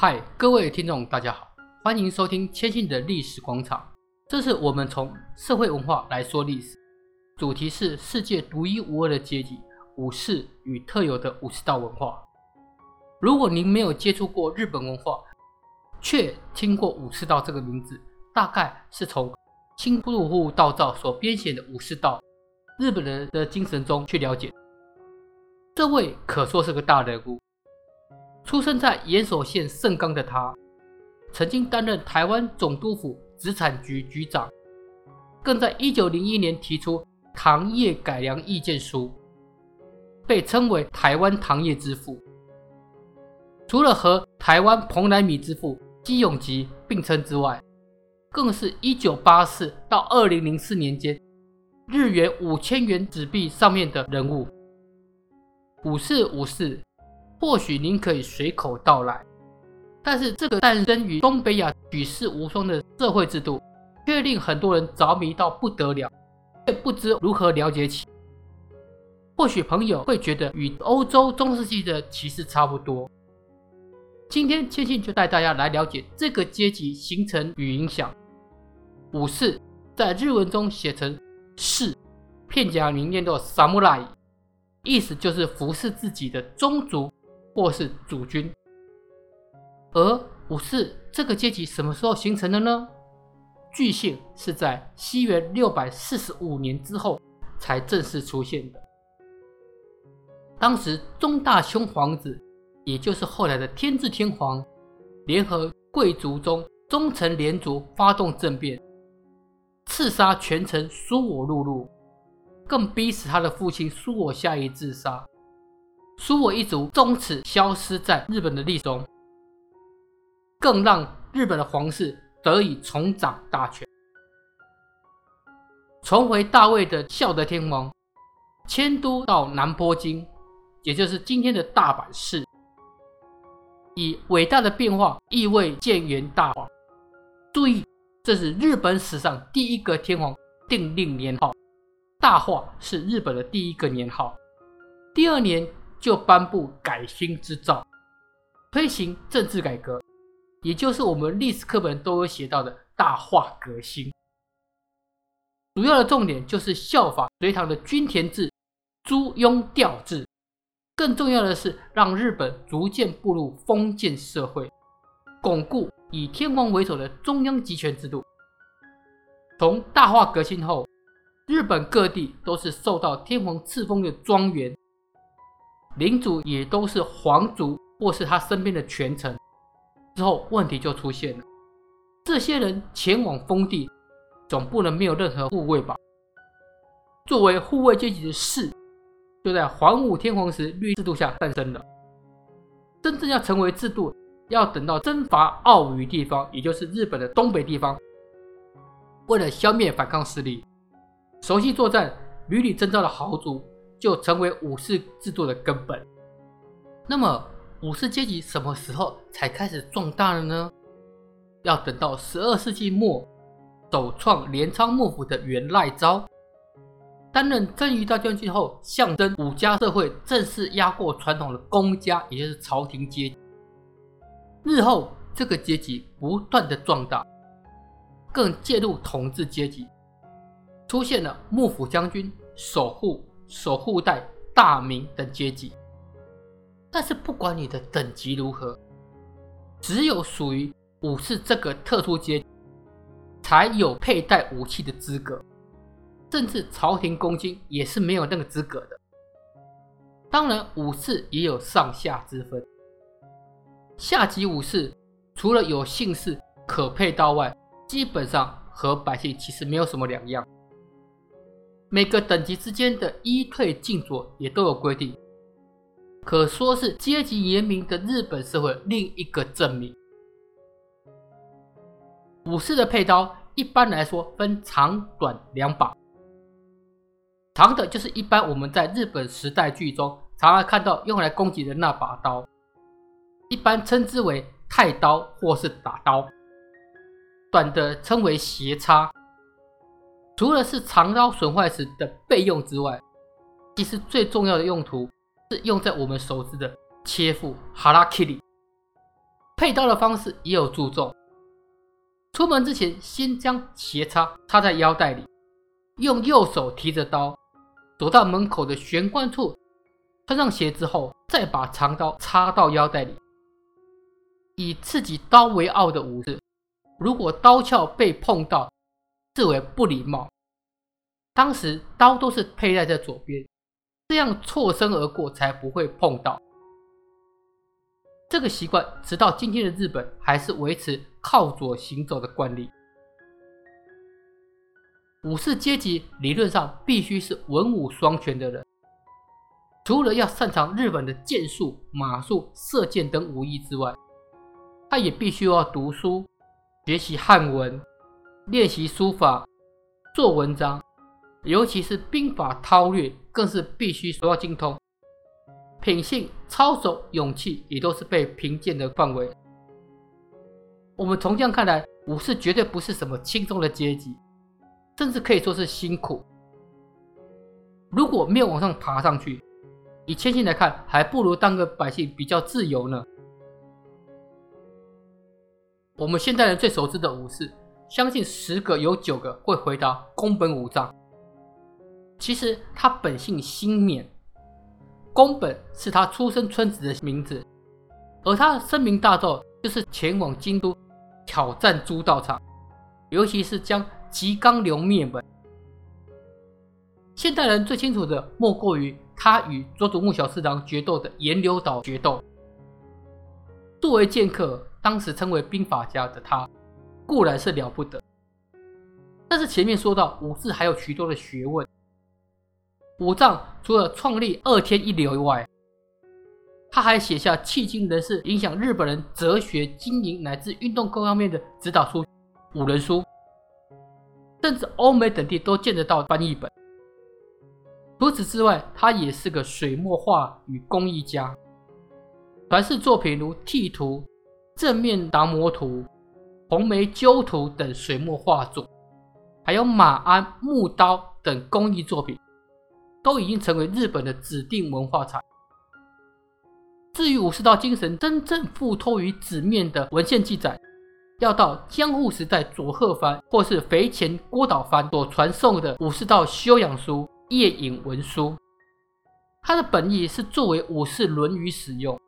嗨，各位听众，大家好，欢迎收听千信的历史广场。这是我们从社会文化来说历史，主题是世界独一无二的阶级——武士与特有的武士道文化。如果您没有接触过日本文化，却听过武士道这个名字，大概是从青木户道造所编写的武士道，日本人的精神中去了解。这位可说是个大人物。出生在岩手县盛冈的他，曾经担任台湾总督府殖产局局长，更在1901年提出糖业改良意见书，被称为台湾糖业之父。除了和台湾蓬莱米之父矶永吉并称之外，更是一九八四到二零零四年间日元五千元纸币上面的人物。五四五四。或许您可以随口道来，但是这个诞生于东北亚举世无双的社会制度，却令很多人着迷到不得了，却不知如何了解起。或许朋友会觉得与欧洲中世纪的骑士差不多。今天千信就带大家来了解这个阶级形成与影响。武士在日文中写成士，片假名念作 samurai，意思就是服侍自己的宗族。或是主君，而武士这个阶级什么时候形成的呢？据信是在西元六百四十五年之后才正式出现的。当时中大兄皇子，也就是后来的天智天皇，联合贵族中忠臣连族发动政变，刺杀权臣苏我入鹿，更逼死他的父亲苏我下邑自杀。苏我一族从此消失在日本的历史中，更让日本的皇室得以重掌大权。重回大位的孝德天皇迁都到南波京，也就是今天的大阪市，以伟大的变化意味建元大皇。注意，这是日本史上第一个天皇定令年号，大化是日本的第一个年号。第二年。就颁布改新之诏，推行政治改革，也就是我们历史课本都有写到的大化革新。主要的重点就是效法隋唐的均田制、租庸调制。更重要的是，让日本逐渐步入封建社会，巩固以天皇为首的中央集权制度。从大化革新后，日本各地都是受到天皇赐封的庄园。领主也都是皇族或是他身边的权臣，之后问题就出现了。这些人前往封地，总不能没有任何护卫吧？作为护卫阶级的士，就在桓武天皇时律制度下诞生了。真正要成为制度，要等到征伐奥羽地方，也就是日本的东北地方。为了消灭反抗势力，熟悉作战、屡屡征召的豪族。就成为武士制度的根本。那么，武士阶级什么时候才开始壮大了呢？要等到十二世纪末，首创镰仓幕府的源赖朝担任征夷大将军后，象征武家社会正式压过传统的公家，也就是朝廷阶级。日后，这个阶级不断的壮大，更介入统治阶级，出现了幕府将军、守护。守护代、大名等阶级，但是不管你的等级如何，只有属于武士这个特殊阶级，才有佩戴武器的资格，甚至朝廷公卿也是没有那个资格的。当然，武士也有上下之分，下级武士除了有姓氏可佩刀外，基本上和百姓其实没有什么两样。每个等级之间的依退进左也都有规定，可说是阶级严明的日本社会另一个证明。武士的佩刀一般来说分长短两把，长的就是一般我们在日本时代剧中常常看到用来攻击的那把刀，一般称之为太刀或是打刀，短的称为斜插。除了是长刀损坏时的备用之外，其实最重要的用途是用在我们熟知的切腹哈拉基里。配刀的方式也有注重。出门之前，先将斜插插在腰带里，用右手提着刀，走到门口的玄关处，穿上鞋之后，再把长刀插到腰带里。以自己刀为傲的武士，如果刀鞘被碰到，视为不礼貌。当时刀都是佩戴在左边，这样错身而过才不会碰到。这个习惯直到今天的日本还是维持靠左行走的惯例。武士阶级理论上必须是文武双全的人，除了要擅长日本的剑术、马术、射箭等武艺之外，他也必须要读书、学习汉文、练习书法、做文章，尤其是兵法韬略，更是必须所要精通。品性、操守、勇气也都是被评鉴的范围。我们从这样看来，武士绝对不是什么轻松的阶级，甚至可以说是辛苦。如果没有往上爬上去，以谦信来看，还不如当个百姓比较自由呢。我们现代人最熟知的武士，相信十个有九个会回答宫本武藏。其实他本姓辛勉。宫本是他出生村子的名字，而他声名大噪就是前往京都挑战朱道场，尤其是将吉冈流灭门。现代人最清楚的莫过于他与佐佐木小次郎决斗的岩流岛决斗。作为剑客，当时称为兵法家的他，固然是了不得，但是前面说到武士还有许多的学问。武藏除了创立二天一流以外，他还写下迄今仍是影响日本人哲学、经营乃至运动各方面的指导书《五人书》，甚至欧美等地都见得到翻译本。除此之外，他也是个水墨画与工艺家，传世作品如《剃图》《正面达摩图》《红梅鸠图》等水墨画作，还有马鞍、木刀等工艺作品。都已经成为日本的指定文化财。至于武士道精神真正附托于纸面的文献记载，要到江户时代佐贺藩或是肥前郭岛藩所传颂的武士道修养书《夜隐文书》，它的本意是作为武士论语使用，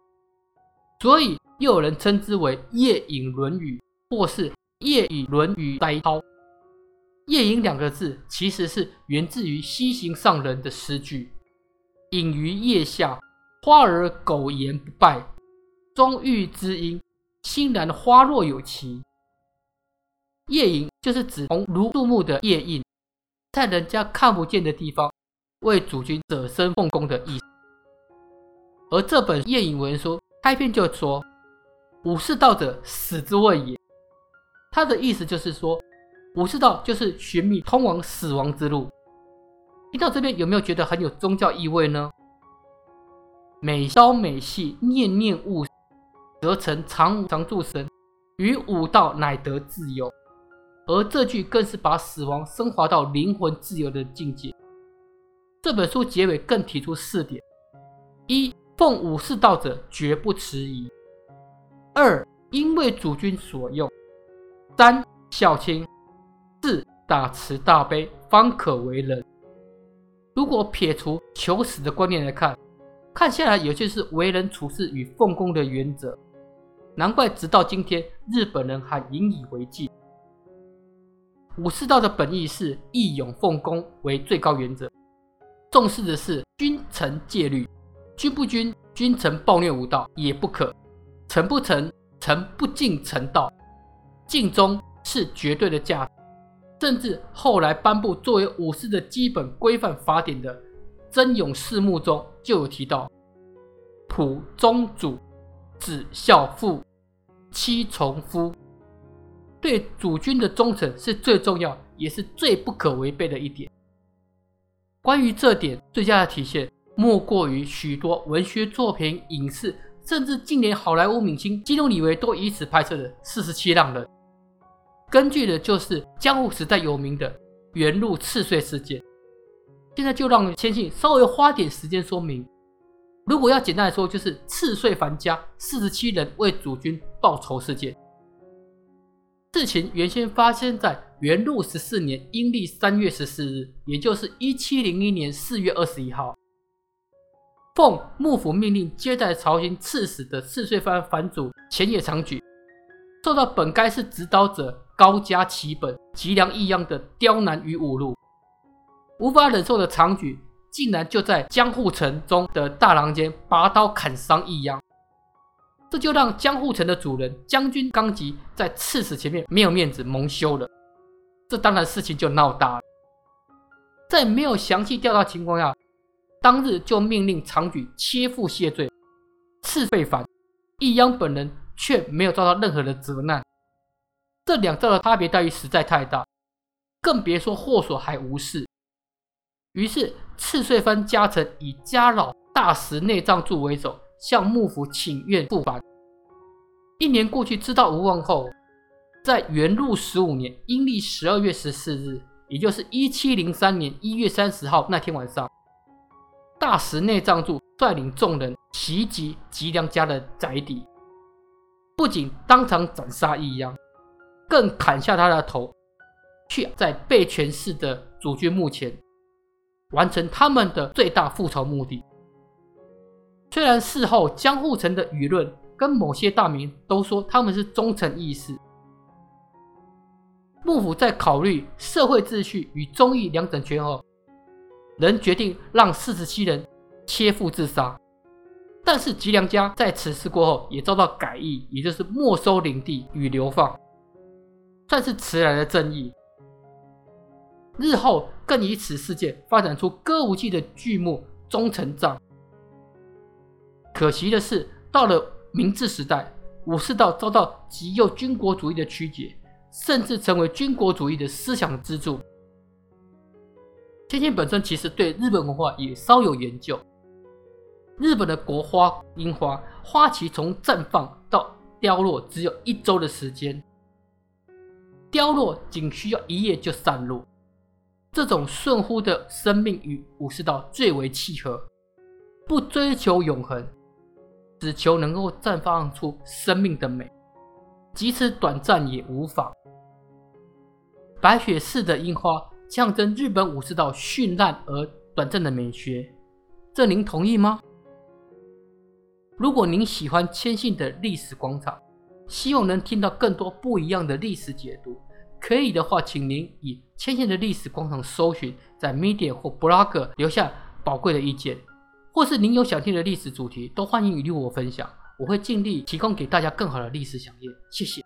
所以又有人称之为《夜隐论语》或是《夜隐论语摘抄》。夜隐两个字其实是源自于西行上人的诗句：“隐于叶下，花儿苟延不败；终遇知音，欣然花若有情。”夜隐就是指红如树木的夜印，在人家看不见的地方为主君舍身奉公的意思。而这本《夜隐文书》开篇就说：“武士道者，死之谓也。”他的意思就是说。武士道就是寻觅通往死亡之路。听到这边有没有觉得很有宗教意味呢？每朝每夕念念务死，则成常常住神，于武道乃得自由。而这句更是把死亡升华到灵魂自由的境界。这本书结尾更提出四点：一、奉武士道者绝不迟疑；二、应为主君所用；三、孝亲。四大慈大悲，方可为人。如果撇除求死的观念来看，看下来也就是为人处事与奉公的原则。难怪直到今天，日本人还引以为戒。武士道的本意是义勇奉公为最高原则，重视的是君臣戒律，君不君，君臣暴虐无道也不可，臣不臣，臣不敬臣道，尽忠是绝对的价值。甚至后来颁布作为武士的基本规范法典的《真勇士目》中就有提到：仆忠主，子孝父，妻从夫。对主君的忠诚是最重要，也是最不可违背的一点。关于这点，最佳的体现莫过于许多文学作品、影视，甚至近年好莱坞明星基努里维都以此拍摄的《四十七浪人》。根据的就是江户时代有名的元禄赤穗事件。现在就让千信稍微花点时间说明，如果要简单来说，就是赤穗藩家四十七人为主君报仇事件。事情原先发生在元禄十四年阴历三月十四日，也就是一七零一年四月二十一号。奉幕府命令接待朝廷赐死的赤穗藩藩主浅野长矩，受到本该是指导者高家齐本吉良异央的刁难与侮辱，无法忍受的长举。竟然就在江户城中的大廊间拔刀砍伤异央，这就让江户城的主人将军纲吉在刺史前面没有面子蒙羞了。这当然事情就闹大了。在没有详细调查情况下，当日就命令长举切腹谢罪，赐废反。义央本人却没有遭到任何的责难。这两造的差别待遇实在太大，更别说祸所还无事。于是，赤穗藩家臣以家老大石内藏助为首，向幕府请愿复藩。一年过去，知道无望后，在元禄十五年阴历十二月十四日，也就是一七零三年一月三十号那天晚上，大石内藏助率领众人袭击吉良家的宅邸，不仅当场斩杀一央，更砍下他的头，去在被权势的主君墓前。完成他们的最大复仇目的。虽然事后江户城的舆论跟某些大名都说他们是忠臣义士，幕府在考虑社会秩序与忠义两等权后，仍决定让四十七人切腹自杀。但是吉良家在此事过后也遭到改易，也就是没收领地与流放，算是迟来的正义。日后更以此事件发展出歌舞伎的剧目《忠臣藏》。可惜的是，到了明治时代，武士道遭到极右军国主义的曲解，甚至成为军国主义的思想支柱。千千本身其实对日本文化也稍有研究。日本的国花樱花，花期从绽放到凋落只有一周的时间，凋落仅需要一夜就散落。这种顺乎的生命与武士道最为契合，不追求永恒，只求能够绽放出生命的美，即使短暂也无妨。白雪似的樱花象征日本武士道绚烂而短暂的美学，这您同意吗？如果您喜欢千信的历史广场，希望能听到更多不一样的历史解读。可以的话，请您以千线的历史广场搜寻，在 Media 或 Blog 留下宝贵的意见，或是您有想听的历史主题，都欢迎与我分享，我会尽力提供给大家更好的历史饗宴。谢谢。